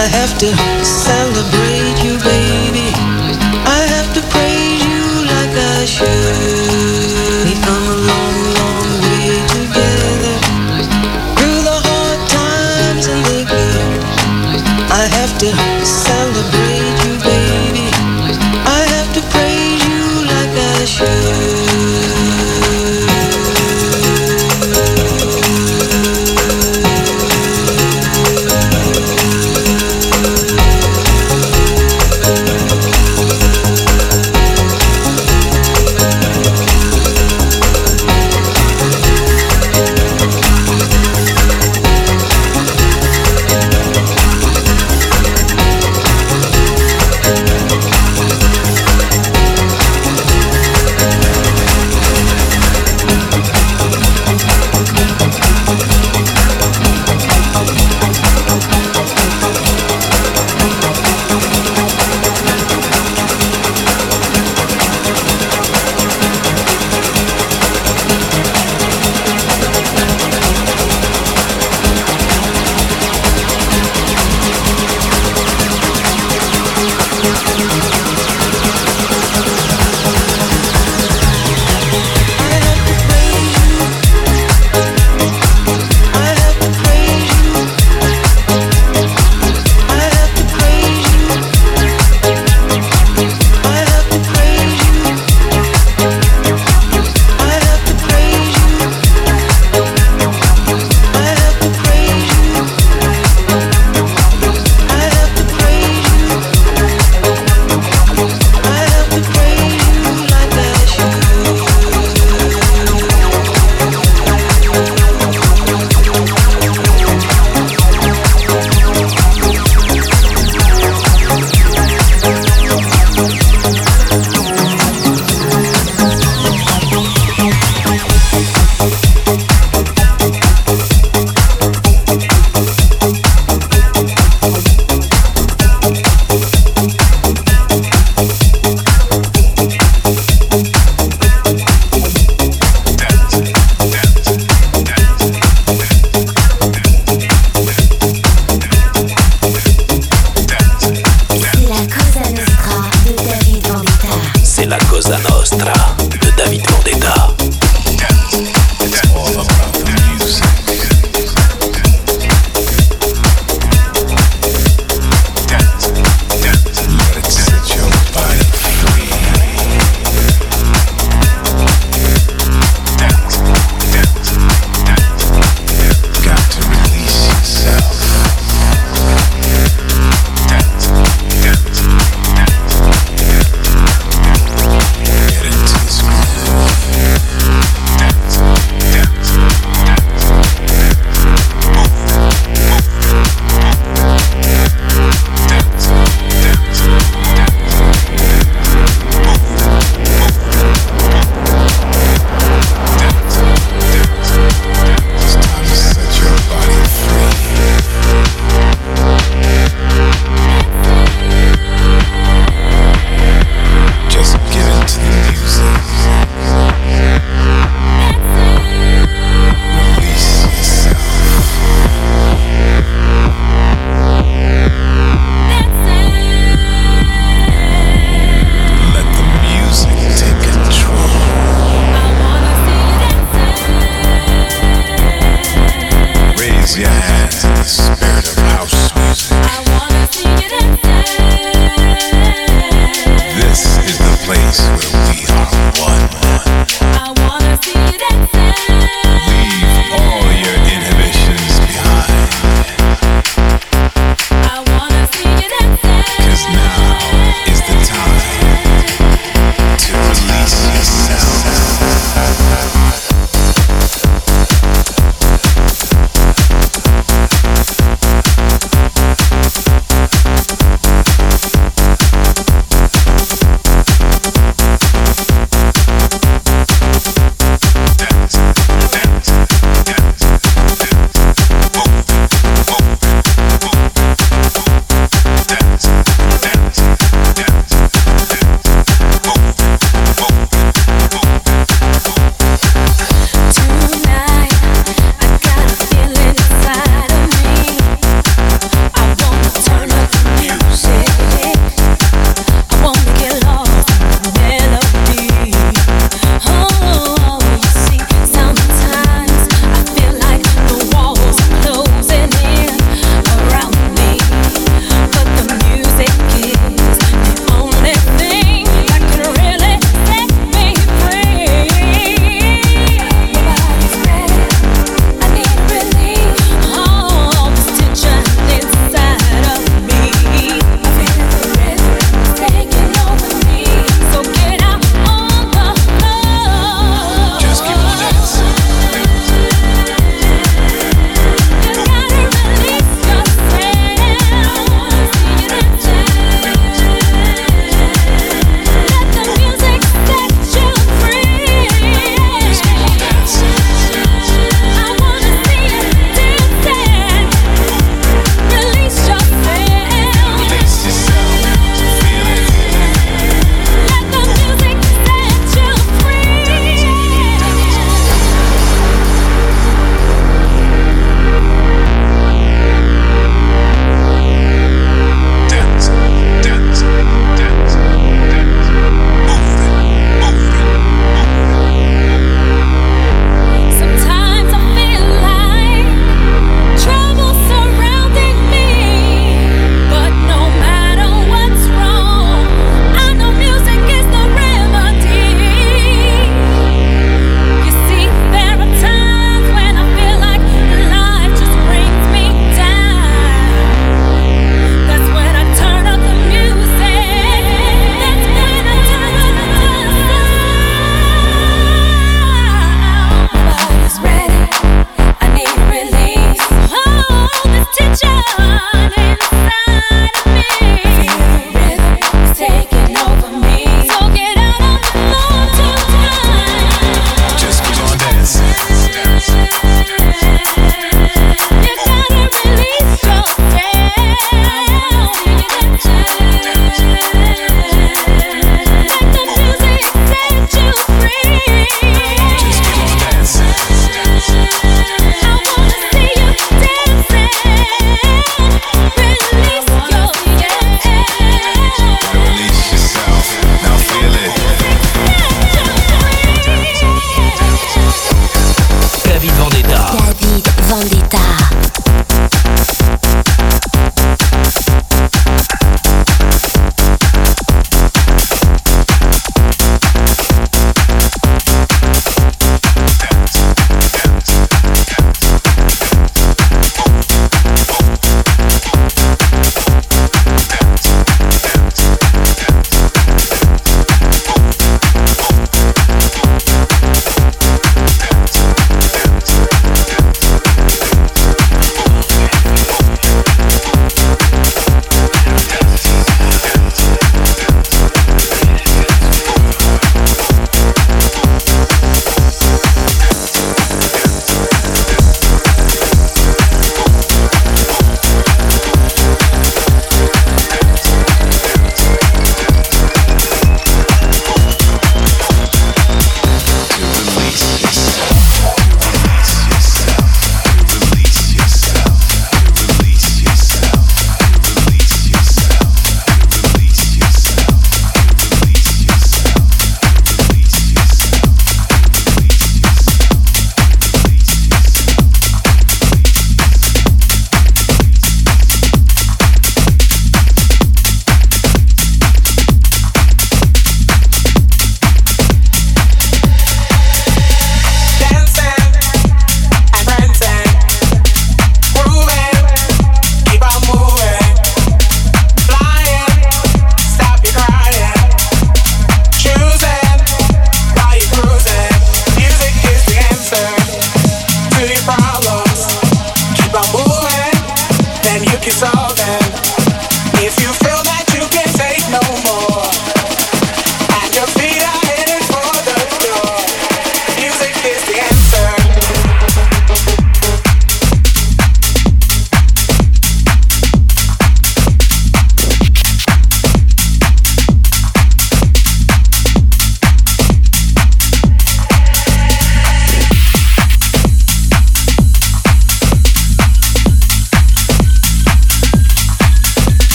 I have to celebrate you. The spirit of house.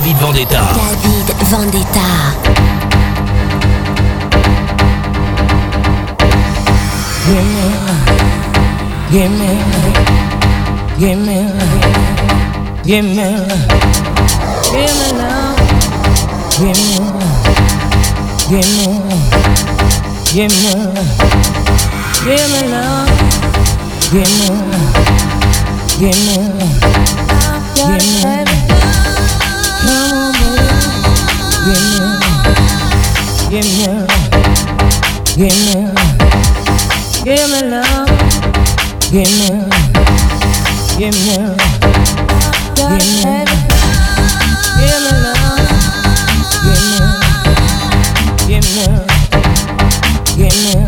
David Vendetta. David Vendetta. Give me, give me, give me give love. Give me, give me, give me, give me love. Give me, give me, give me.